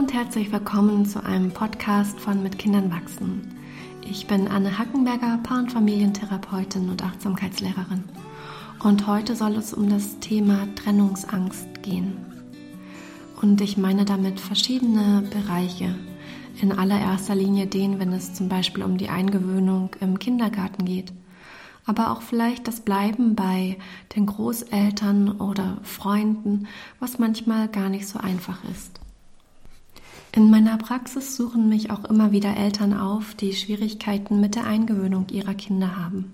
und herzlich willkommen zu einem Podcast von Mit Kindern wachsen. Ich bin Anne Hackenberger, Paar- und Familientherapeutin und Achtsamkeitslehrerin. Und heute soll es um das Thema Trennungsangst gehen. Und ich meine damit verschiedene Bereiche. In allererster Linie den, wenn es zum Beispiel um die Eingewöhnung im Kindergarten geht. Aber auch vielleicht das Bleiben bei den Großeltern oder Freunden, was manchmal gar nicht so einfach ist. In meiner Praxis suchen mich auch immer wieder Eltern auf, die Schwierigkeiten mit der Eingewöhnung ihrer Kinder haben.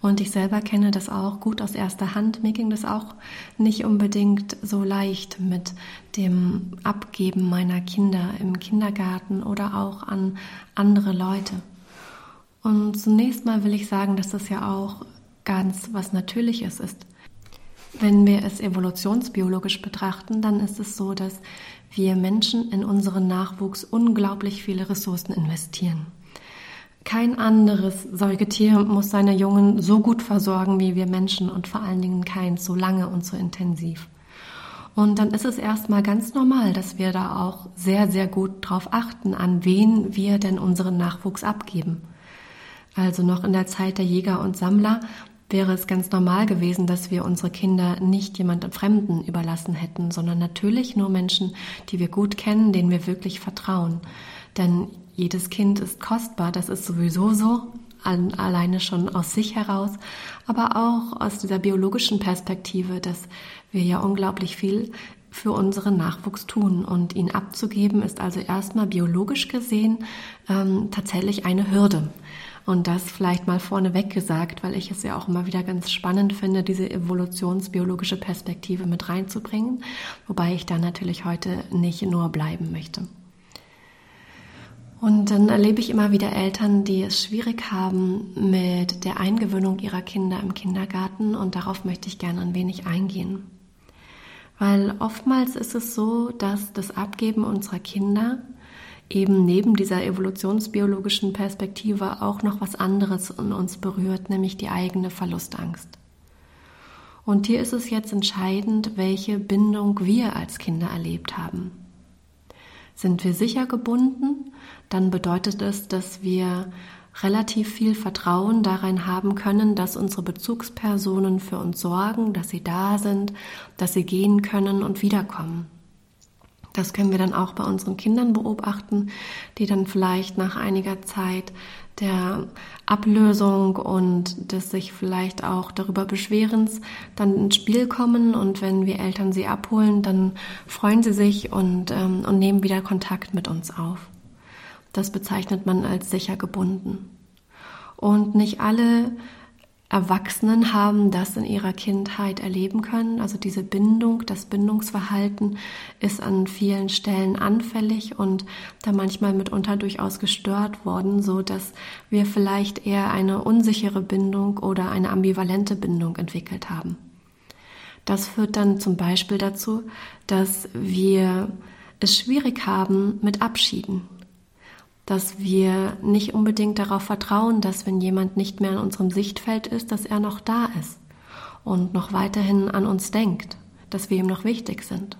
Und ich selber kenne das auch gut aus erster Hand. Mir ging das auch nicht unbedingt so leicht mit dem Abgeben meiner Kinder im Kindergarten oder auch an andere Leute. Und zunächst mal will ich sagen, dass das ja auch ganz was Natürliches ist. Wenn wir es evolutionsbiologisch betrachten, dann ist es so, dass wir Menschen in unseren Nachwuchs unglaublich viele Ressourcen investieren. Kein anderes Säugetier muss seine Jungen so gut versorgen wie wir Menschen und vor allen Dingen keins so lange und so intensiv. Und dann ist es erstmal ganz normal, dass wir da auch sehr, sehr gut drauf achten, an wen wir denn unseren Nachwuchs abgeben. Also noch in der Zeit der Jäger und Sammler wäre es ganz normal gewesen, dass wir unsere Kinder nicht jemandem Fremden überlassen hätten, sondern natürlich nur Menschen, die wir gut kennen, denen wir wirklich vertrauen. Denn jedes Kind ist kostbar, das ist sowieso so, alleine schon aus sich heraus, aber auch aus dieser biologischen Perspektive, dass wir ja unglaublich viel für unseren Nachwuchs tun. Und ihn abzugeben ist also erstmal biologisch gesehen ähm, tatsächlich eine Hürde. Und das vielleicht mal vorneweg gesagt, weil ich es ja auch immer wieder ganz spannend finde, diese evolutionsbiologische Perspektive mit reinzubringen, wobei ich da natürlich heute nicht nur bleiben möchte. Und dann erlebe ich immer wieder Eltern, die es schwierig haben mit der Eingewöhnung ihrer Kinder im Kindergarten und darauf möchte ich gerne ein wenig eingehen. Weil oftmals ist es so, dass das Abgeben unserer Kinder eben neben dieser evolutionsbiologischen Perspektive auch noch was anderes in uns berührt, nämlich die eigene Verlustangst. Und hier ist es jetzt entscheidend, welche Bindung wir als Kinder erlebt haben. Sind wir sicher gebunden, dann bedeutet es, dass wir relativ viel Vertrauen darin haben können, dass unsere Bezugspersonen für uns sorgen, dass sie da sind, dass sie gehen können und wiederkommen. Das können wir dann auch bei unseren Kindern beobachten, die dann vielleicht nach einiger Zeit der Ablösung und des sich vielleicht auch darüber Beschwerens dann ins Spiel kommen und wenn wir Eltern sie abholen, dann freuen sie sich und, ähm, und nehmen wieder Kontakt mit uns auf. Das bezeichnet man als sicher gebunden. Und nicht alle Erwachsenen haben das in ihrer Kindheit erleben können. Also diese Bindung, das Bindungsverhalten ist an vielen Stellen anfällig und da manchmal mitunter durchaus gestört worden, so dass wir vielleicht eher eine unsichere Bindung oder eine ambivalente Bindung entwickelt haben. Das führt dann zum Beispiel dazu, dass wir es schwierig haben mit Abschieden dass wir nicht unbedingt darauf vertrauen, dass wenn jemand nicht mehr in unserem Sichtfeld ist, dass er noch da ist und noch weiterhin an uns denkt, dass wir ihm noch wichtig sind.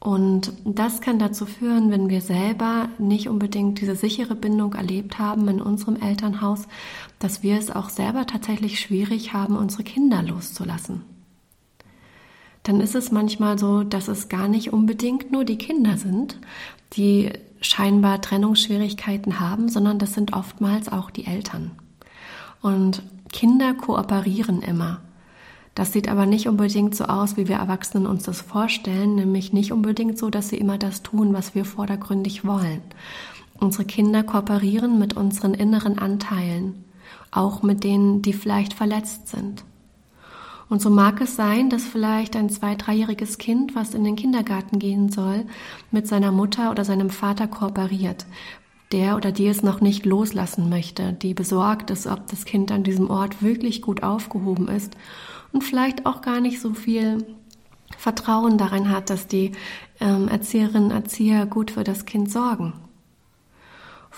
Und das kann dazu führen, wenn wir selber nicht unbedingt diese sichere Bindung erlebt haben in unserem Elternhaus, dass wir es auch selber tatsächlich schwierig haben, unsere Kinder loszulassen. Dann ist es manchmal so, dass es gar nicht unbedingt nur die Kinder sind, die scheinbar Trennungsschwierigkeiten haben, sondern das sind oftmals auch die Eltern. Und Kinder kooperieren immer. Das sieht aber nicht unbedingt so aus, wie wir Erwachsenen uns das vorstellen, nämlich nicht unbedingt so, dass sie immer das tun, was wir vordergründig wollen. Unsere Kinder kooperieren mit unseren inneren Anteilen, auch mit denen, die vielleicht verletzt sind. Und so mag es sein, dass vielleicht ein zwei-, dreijähriges Kind, was in den Kindergarten gehen soll, mit seiner Mutter oder seinem Vater kooperiert. Der oder die es noch nicht loslassen möchte, die besorgt ist, ob das Kind an diesem Ort wirklich gut aufgehoben ist und vielleicht auch gar nicht so viel Vertrauen darin hat, dass die ähm, Erzieherinnen, Erzieher gut für das Kind sorgen.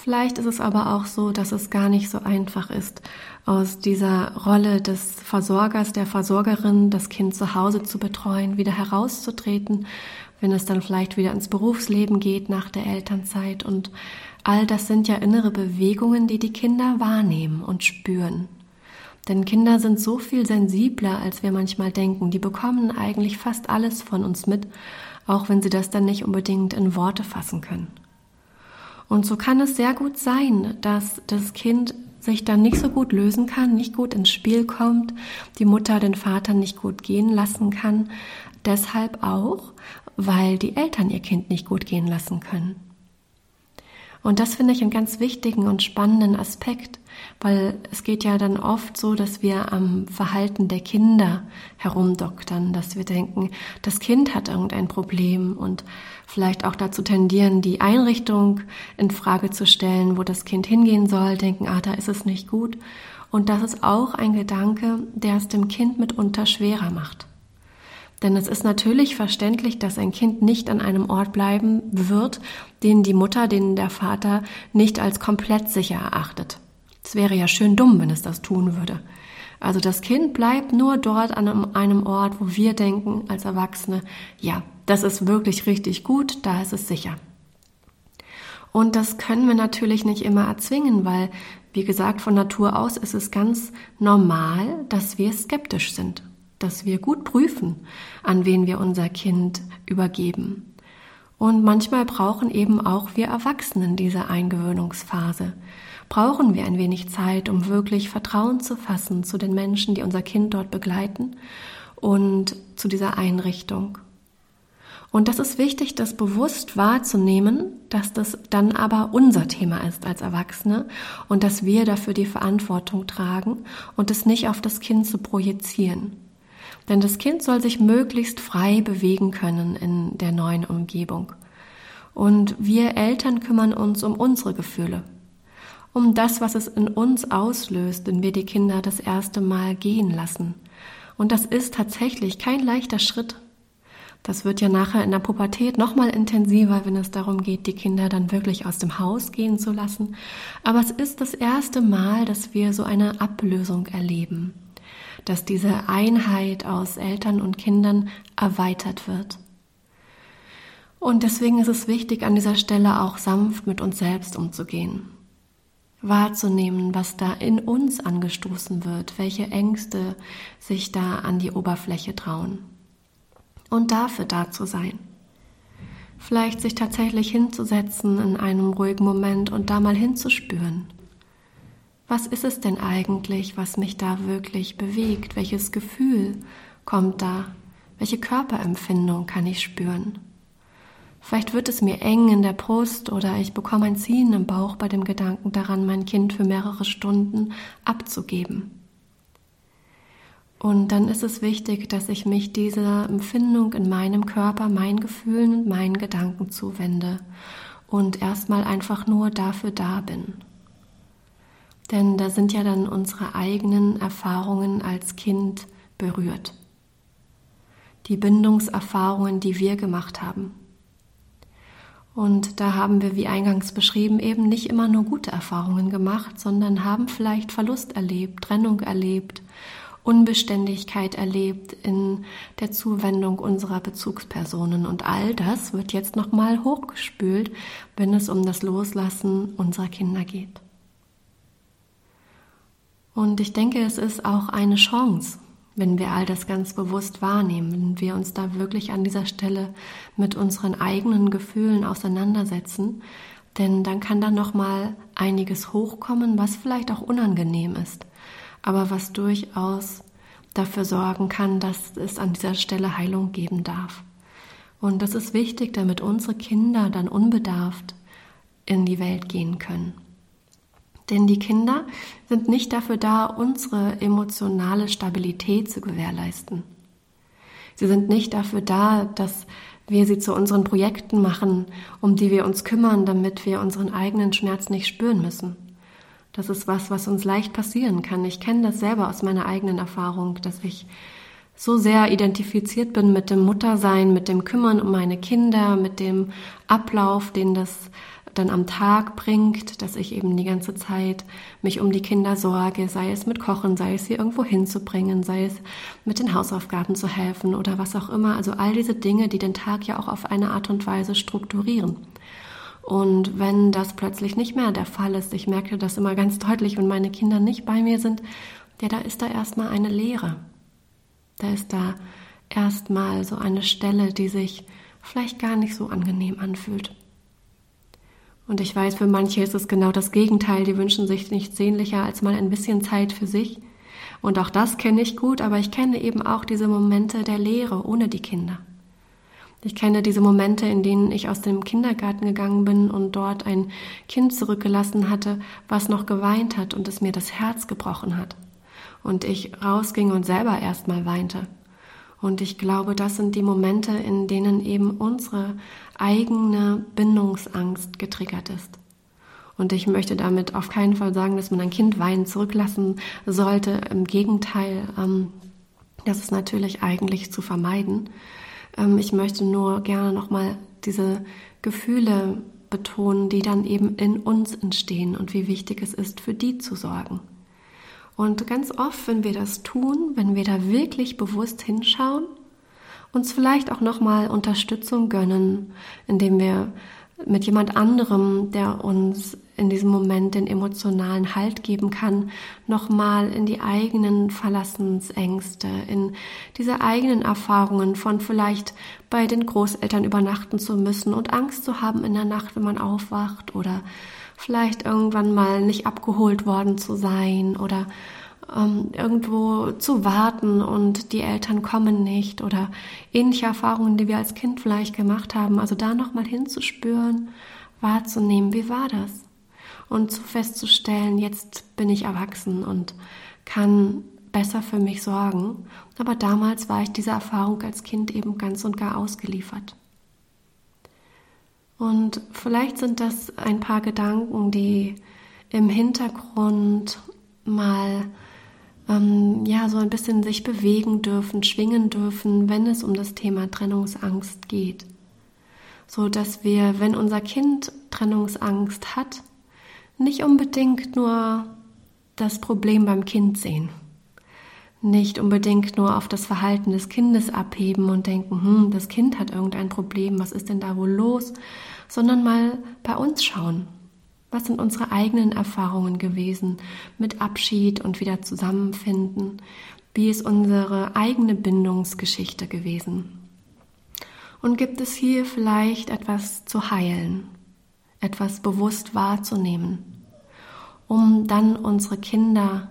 Vielleicht ist es aber auch so, dass es gar nicht so einfach ist, aus dieser Rolle des Versorgers, der Versorgerin, das Kind zu Hause zu betreuen, wieder herauszutreten, wenn es dann vielleicht wieder ins Berufsleben geht nach der Elternzeit. Und all das sind ja innere Bewegungen, die die Kinder wahrnehmen und spüren. Denn Kinder sind so viel sensibler, als wir manchmal denken. Die bekommen eigentlich fast alles von uns mit, auch wenn sie das dann nicht unbedingt in Worte fassen können. Und so kann es sehr gut sein, dass das Kind sich dann nicht so gut lösen kann, nicht gut ins Spiel kommt, die Mutter den Vater nicht gut gehen lassen kann, deshalb auch, weil die Eltern ihr Kind nicht gut gehen lassen können. Und das finde ich einen ganz wichtigen und spannenden Aspekt, weil es geht ja dann oft so, dass wir am Verhalten der Kinder herumdoktern, dass wir denken, das Kind hat irgendein Problem und vielleicht auch dazu tendieren, die Einrichtung in Frage zu stellen, wo das Kind hingehen soll, denken, ah, da ist es nicht gut. Und das ist auch ein Gedanke, der es dem Kind mitunter schwerer macht. Denn es ist natürlich verständlich, dass ein Kind nicht an einem Ort bleiben wird, den die Mutter, den der Vater nicht als komplett sicher erachtet. Es wäre ja schön dumm, wenn es das tun würde. Also das Kind bleibt nur dort an einem Ort, wo wir denken als Erwachsene, ja, das ist wirklich richtig gut, da ist es sicher. Und das können wir natürlich nicht immer erzwingen, weil, wie gesagt, von Natur aus ist es ganz normal, dass wir skeptisch sind dass wir gut prüfen, an wen wir unser Kind übergeben. Und manchmal brauchen eben auch wir Erwachsenen diese Eingewöhnungsphase. Brauchen wir ein wenig Zeit, um wirklich Vertrauen zu fassen zu den Menschen, die unser Kind dort begleiten und zu dieser Einrichtung. Und das ist wichtig, das bewusst wahrzunehmen, dass das dann aber unser Thema ist als Erwachsene und dass wir dafür die Verantwortung tragen und es nicht auf das Kind zu projizieren. Denn das Kind soll sich möglichst frei bewegen können in der neuen Umgebung. Und wir Eltern kümmern uns um unsere Gefühle, um das, was es in uns auslöst, wenn wir die Kinder das erste Mal gehen lassen. Und das ist tatsächlich kein leichter Schritt. Das wird ja nachher in der Pubertät nochmal intensiver, wenn es darum geht, die Kinder dann wirklich aus dem Haus gehen zu lassen. Aber es ist das erste Mal, dass wir so eine Ablösung erleben dass diese Einheit aus Eltern und Kindern erweitert wird. Und deswegen ist es wichtig, an dieser Stelle auch sanft mit uns selbst umzugehen. Wahrzunehmen, was da in uns angestoßen wird, welche Ängste sich da an die Oberfläche trauen. Und dafür da zu sein. Vielleicht sich tatsächlich hinzusetzen in einem ruhigen Moment und da mal hinzuspüren was ist es denn eigentlich, was mich da wirklich bewegt? Welches Gefühl kommt da? Welche Körperempfindung kann ich spüren? Vielleicht wird es mir eng in der Brust oder ich bekomme ein Ziehen im Bauch bei dem Gedanken daran, mein Kind für mehrere Stunden abzugeben. Und dann ist es wichtig, dass ich mich dieser Empfindung in meinem Körper, meinen Gefühlen und meinen Gedanken zuwende und erstmal einfach nur dafür da bin. Denn da sind ja dann unsere eigenen Erfahrungen als Kind berührt. Die Bindungserfahrungen, die wir gemacht haben. Und da haben wir, wie eingangs beschrieben, eben nicht immer nur gute Erfahrungen gemacht, sondern haben vielleicht Verlust erlebt, Trennung erlebt, Unbeständigkeit erlebt in der Zuwendung unserer Bezugspersonen. Und all das wird jetzt nochmal hochgespült, wenn es um das Loslassen unserer Kinder geht. Und ich denke, es ist auch eine Chance, wenn wir all das ganz bewusst wahrnehmen, wenn wir uns da wirklich an dieser Stelle mit unseren eigenen Gefühlen auseinandersetzen, denn dann kann da noch mal einiges hochkommen, was vielleicht auch unangenehm ist, aber was durchaus dafür sorgen kann, dass es an dieser Stelle Heilung geben darf. Und das ist wichtig, damit unsere Kinder dann unbedarft in die Welt gehen können. Denn die Kinder sind nicht dafür da, unsere emotionale Stabilität zu gewährleisten. Sie sind nicht dafür da, dass wir sie zu unseren Projekten machen, um die wir uns kümmern, damit wir unseren eigenen Schmerz nicht spüren müssen. Das ist was, was uns leicht passieren kann. Ich kenne das selber aus meiner eigenen Erfahrung, dass ich so sehr identifiziert bin mit dem Muttersein, mit dem Kümmern um meine Kinder, mit dem Ablauf, den das dann am Tag bringt, dass ich eben die ganze Zeit mich um die Kinder sorge, sei es mit Kochen, sei es sie irgendwo hinzubringen, sei es mit den Hausaufgaben zu helfen oder was auch immer. Also all diese Dinge, die den Tag ja auch auf eine Art und Weise strukturieren. Und wenn das plötzlich nicht mehr der Fall ist, ich merke das immer ganz deutlich, wenn meine Kinder nicht bei mir sind, ja, da ist da erstmal eine Leere. Da ist da erstmal so eine Stelle, die sich vielleicht gar nicht so angenehm anfühlt. Und ich weiß, für manche ist es genau das Gegenteil. Die wünschen sich nichts sehnlicher als mal ein bisschen Zeit für sich. Und auch das kenne ich gut, aber ich kenne eben auch diese Momente der Leere ohne die Kinder. Ich kenne diese Momente, in denen ich aus dem Kindergarten gegangen bin und dort ein Kind zurückgelassen hatte, was noch geweint hat und es mir das Herz gebrochen hat. Und ich rausging und selber erstmal weinte. Und ich glaube, das sind die Momente, in denen eben unsere eigene Bindungsangst getriggert ist. Und ich möchte damit auf keinen Fall sagen, dass man ein Kind weinen zurücklassen sollte. Im Gegenteil, ähm, das ist natürlich eigentlich zu vermeiden. Ähm, ich möchte nur gerne nochmal diese Gefühle betonen, die dann eben in uns entstehen und wie wichtig es ist, für die zu sorgen. Und ganz oft, wenn wir das tun, wenn wir da wirklich bewusst hinschauen, uns vielleicht auch nochmal Unterstützung gönnen, indem wir mit jemand anderem, der uns in diesem Moment den emotionalen Halt geben kann, nochmal in die eigenen Verlassensängste, in diese eigenen Erfahrungen von vielleicht bei den Großeltern übernachten zu müssen und Angst zu haben in der Nacht, wenn man aufwacht oder vielleicht irgendwann mal nicht abgeholt worden zu sein oder ähm, irgendwo zu warten und die Eltern kommen nicht oder ähnliche Erfahrungen, die wir als Kind vielleicht gemacht haben. Also da nochmal hinzuspüren, wahrzunehmen, wie war das? Und zu festzustellen, jetzt bin ich erwachsen und kann besser für mich sorgen. Aber damals war ich dieser Erfahrung als Kind eben ganz und gar ausgeliefert. Und vielleicht sind das ein paar Gedanken, die im Hintergrund mal ähm, ja so ein bisschen sich bewegen dürfen, schwingen dürfen, wenn es um das Thema Trennungsangst geht, so dass wir, wenn unser Kind Trennungsangst hat, nicht unbedingt nur das Problem beim Kind sehen, nicht unbedingt nur auf das Verhalten des Kindes abheben und denken, hm, das Kind hat irgendein Problem, was ist denn da wohl los, sondern mal bei uns schauen. Was sind unsere eigenen Erfahrungen gewesen mit Abschied und wieder zusammenfinden? Wie ist unsere eigene Bindungsgeschichte gewesen? Und gibt es hier vielleicht etwas zu heilen, etwas bewusst wahrzunehmen, um dann unsere Kinder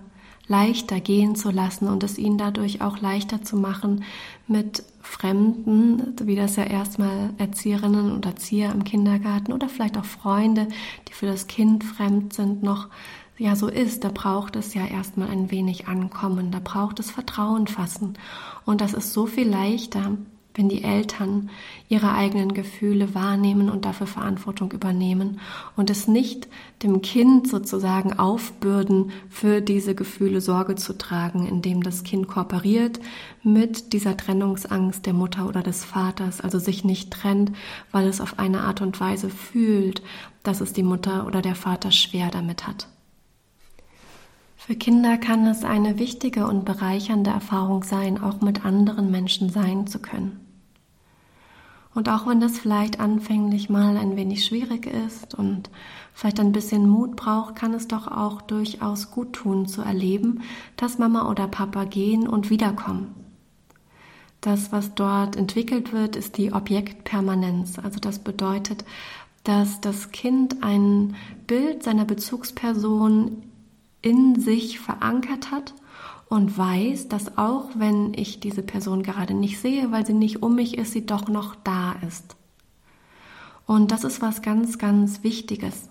leichter gehen zu lassen und es ihnen dadurch auch leichter zu machen, mit Fremden, wie das ja erstmal Erzieherinnen oder Erzieher im Kindergarten oder vielleicht auch Freunde, die für das Kind fremd sind, noch ja so ist, da braucht es ja erstmal ein wenig Ankommen, da braucht es Vertrauen fassen. Und das ist so viel leichter, wenn die Eltern ihre eigenen Gefühle wahrnehmen und dafür Verantwortung übernehmen und es nicht dem Kind sozusagen aufbürden, für diese Gefühle Sorge zu tragen, indem das Kind kooperiert mit dieser Trennungsangst der Mutter oder des Vaters, also sich nicht trennt, weil es auf eine Art und Weise fühlt, dass es die Mutter oder der Vater schwer damit hat. Für Kinder kann es eine wichtige und bereichernde Erfahrung sein, auch mit anderen Menschen sein zu können. Und auch wenn das vielleicht anfänglich mal ein wenig schwierig ist und vielleicht ein bisschen Mut braucht, kann es doch auch durchaus gut tun zu erleben, dass Mama oder Papa gehen und wiederkommen. Das, was dort entwickelt wird, ist die Objektpermanenz. Also das bedeutet, dass das Kind ein Bild seiner Bezugsperson in sich verankert hat und weiß, dass auch wenn ich diese Person gerade nicht sehe, weil sie nicht um mich ist, sie doch noch da ist. Und das ist was ganz, ganz Wichtiges.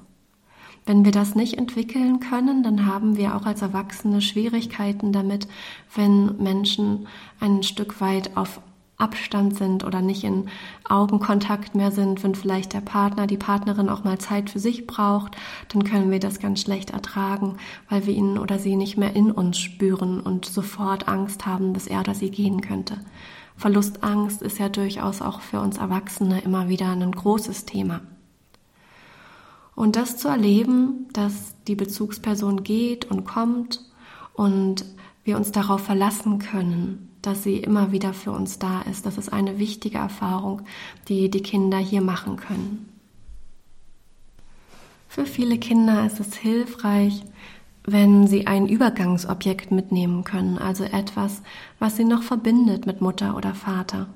Wenn wir das nicht entwickeln können, dann haben wir auch als Erwachsene Schwierigkeiten damit, wenn Menschen ein Stück weit auf Abstand sind oder nicht in Augenkontakt mehr sind, wenn vielleicht der Partner, die Partnerin auch mal Zeit für sich braucht, dann können wir das ganz schlecht ertragen, weil wir ihn oder sie nicht mehr in uns spüren und sofort Angst haben, dass er oder sie gehen könnte. Verlustangst ist ja durchaus auch für uns Erwachsene immer wieder ein großes Thema. Und das zu erleben, dass die Bezugsperson geht und kommt und wir uns darauf verlassen können, dass sie immer wieder für uns da ist, das ist eine wichtige Erfahrung, die die Kinder hier machen können. Für viele Kinder ist es hilfreich, wenn sie ein Übergangsobjekt mitnehmen können, also etwas, was sie noch verbindet mit Mutter oder Vater.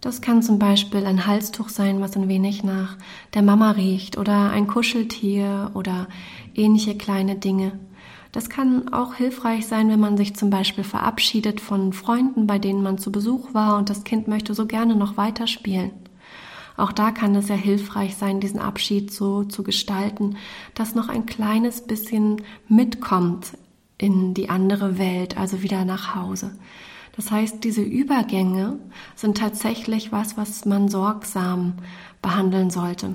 Das kann zum Beispiel ein Halstuch sein, was ein wenig nach der Mama riecht, oder ein Kuscheltier oder ähnliche kleine Dinge. Das kann auch hilfreich sein, wenn man sich zum Beispiel verabschiedet von Freunden, bei denen man zu Besuch war und das Kind möchte so gerne noch weiterspielen. Auch da kann es ja hilfreich sein, diesen Abschied so zu gestalten, dass noch ein kleines bisschen mitkommt in die andere Welt, also wieder nach Hause. Das heißt, diese Übergänge sind tatsächlich was, was man sorgsam behandeln sollte.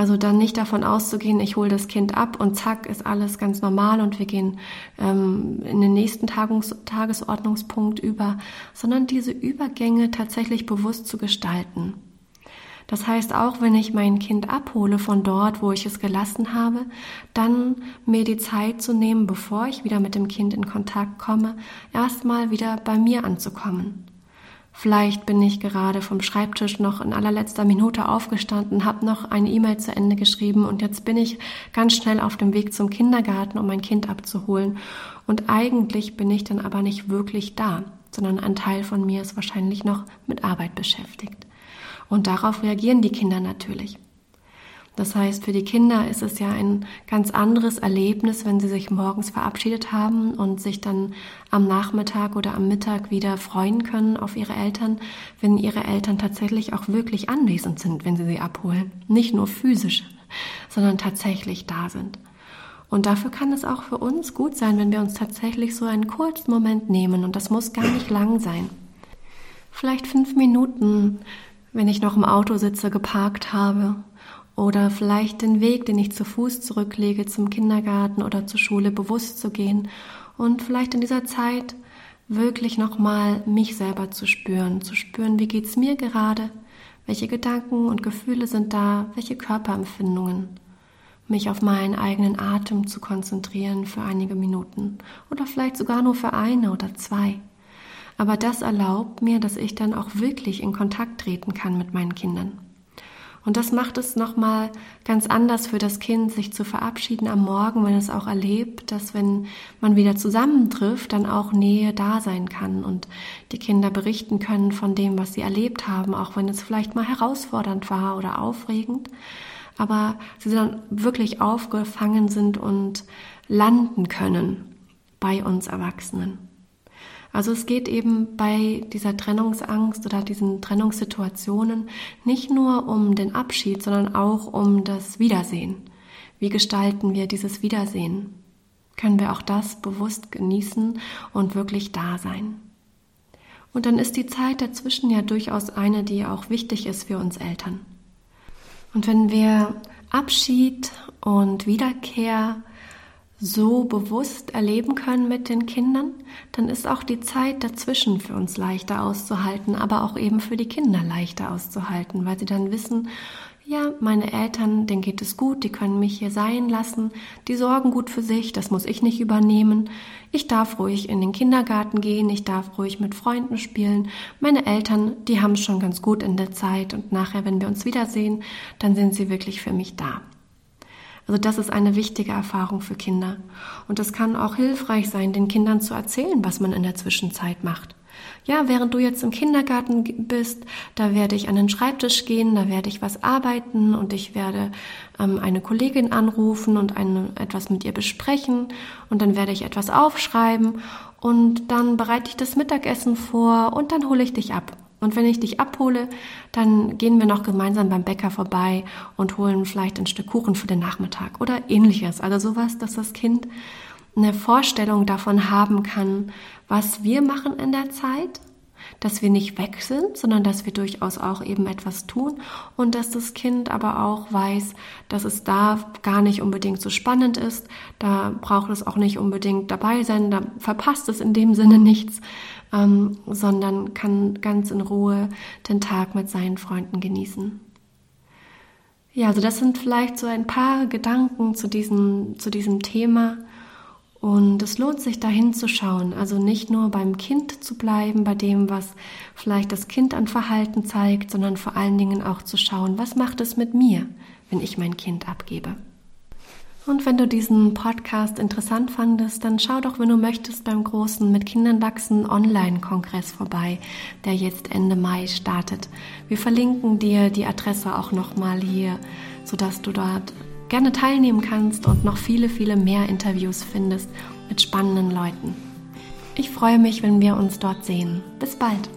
Also dann nicht davon auszugehen, ich hole das Kind ab und zack ist alles ganz normal und wir gehen ähm, in den nächsten Tagungs Tagesordnungspunkt über, sondern diese Übergänge tatsächlich bewusst zu gestalten. Das heißt, auch wenn ich mein Kind abhole von dort, wo ich es gelassen habe, dann mir die Zeit zu nehmen, bevor ich wieder mit dem Kind in Kontakt komme, erstmal wieder bei mir anzukommen. Vielleicht bin ich gerade vom Schreibtisch noch in allerletzter Minute aufgestanden, habe noch eine E-Mail zu Ende geschrieben und jetzt bin ich ganz schnell auf dem Weg zum Kindergarten, um mein Kind abzuholen. Und eigentlich bin ich dann aber nicht wirklich da, sondern ein Teil von mir ist wahrscheinlich noch mit Arbeit beschäftigt. Und darauf reagieren die Kinder natürlich. Das heißt, für die Kinder ist es ja ein ganz anderes Erlebnis, wenn sie sich morgens verabschiedet haben und sich dann am Nachmittag oder am Mittag wieder freuen können auf ihre Eltern, wenn ihre Eltern tatsächlich auch wirklich anwesend sind, wenn sie sie abholen. Nicht nur physisch, sondern tatsächlich da sind. Und dafür kann es auch für uns gut sein, wenn wir uns tatsächlich so einen kurzen Moment nehmen und das muss gar nicht lang sein. Vielleicht fünf Minuten wenn ich noch im Auto sitze, geparkt habe oder vielleicht den Weg, den ich zu Fuß zurücklege zum Kindergarten oder zur Schule bewusst zu gehen und vielleicht in dieser Zeit wirklich nochmal mich selber zu spüren, zu spüren, wie geht's mir gerade, welche Gedanken und Gefühle sind da, welche Körperempfindungen, mich auf meinen eigenen Atem zu konzentrieren für einige Minuten oder vielleicht sogar nur für eine oder zwei. Aber das erlaubt mir, dass ich dann auch wirklich in Kontakt treten kann mit meinen Kindern. Und das macht es nochmal ganz anders für das Kind, sich zu verabschieden am Morgen, wenn es auch erlebt, dass wenn man wieder zusammentrifft, dann auch Nähe da sein kann und die Kinder berichten können von dem, was sie erlebt haben, auch wenn es vielleicht mal herausfordernd war oder aufregend. Aber sie dann wirklich aufgefangen sind und landen können bei uns Erwachsenen. Also es geht eben bei dieser Trennungsangst oder diesen Trennungssituationen nicht nur um den Abschied, sondern auch um das Wiedersehen. Wie gestalten wir dieses Wiedersehen? Können wir auch das bewusst genießen und wirklich da sein? Und dann ist die Zeit dazwischen ja durchaus eine, die auch wichtig ist für uns Eltern. Und wenn wir Abschied und Wiederkehr so bewusst erleben können mit den Kindern, dann ist auch die Zeit dazwischen für uns leichter auszuhalten, aber auch eben für die Kinder leichter auszuhalten, weil sie dann wissen, ja, meine Eltern, denen geht es gut, die können mich hier sein lassen, die sorgen gut für sich, das muss ich nicht übernehmen. Ich darf ruhig in den Kindergarten gehen, ich darf ruhig mit Freunden spielen. Meine Eltern, die haben es schon ganz gut in der Zeit und nachher, wenn wir uns wiedersehen, dann sind sie wirklich für mich da. Also das ist eine wichtige Erfahrung für Kinder. Und es kann auch hilfreich sein, den Kindern zu erzählen, was man in der Zwischenzeit macht. Ja, während du jetzt im Kindergarten bist, da werde ich an den Schreibtisch gehen, da werde ich was arbeiten und ich werde ähm, eine Kollegin anrufen und eine, etwas mit ihr besprechen und dann werde ich etwas aufschreiben und dann bereite ich das Mittagessen vor und dann hole ich dich ab. Und wenn ich dich abhole, dann gehen wir noch gemeinsam beim Bäcker vorbei und holen vielleicht ein Stück Kuchen für den Nachmittag oder ähnliches. Also sowas, dass das Kind eine Vorstellung davon haben kann, was wir machen in der Zeit, dass wir nicht weg sind, sondern dass wir durchaus auch eben etwas tun und dass das Kind aber auch weiß, dass es da gar nicht unbedingt so spannend ist, da braucht es auch nicht unbedingt dabei sein, da verpasst es in dem Sinne nichts, ähm, sondern kann ganz in Ruhe den Tag mit seinen Freunden genießen. Ja, also das sind vielleicht so ein paar Gedanken zu diesem, zu diesem Thema. Und es lohnt sich dahin zu schauen, also nicht nur beim Kind zu bleiben, bei dem, was vielleicht das Kind an Verhalten zeigt, sondern vor allen Dingen auch zu schauen, was macht es mit mir, wenn ich mein Kind abgebe. Und wenn du diesen Podcast interessant fandest, dann schau doch, wenn du möchtest, beim großen Mit Kindern wachsen Online-Kongress vorbei, der jetzt Ende Mai startet. Wir verlinken dir die Adresse auch nochmal hier, sodass du dort gerne teilnehmen kannst und noch viele, viele mehr Interviews findest mit spannenden Leuten. Ich freue mich, wenn wir uns dort sehen. Bis bald.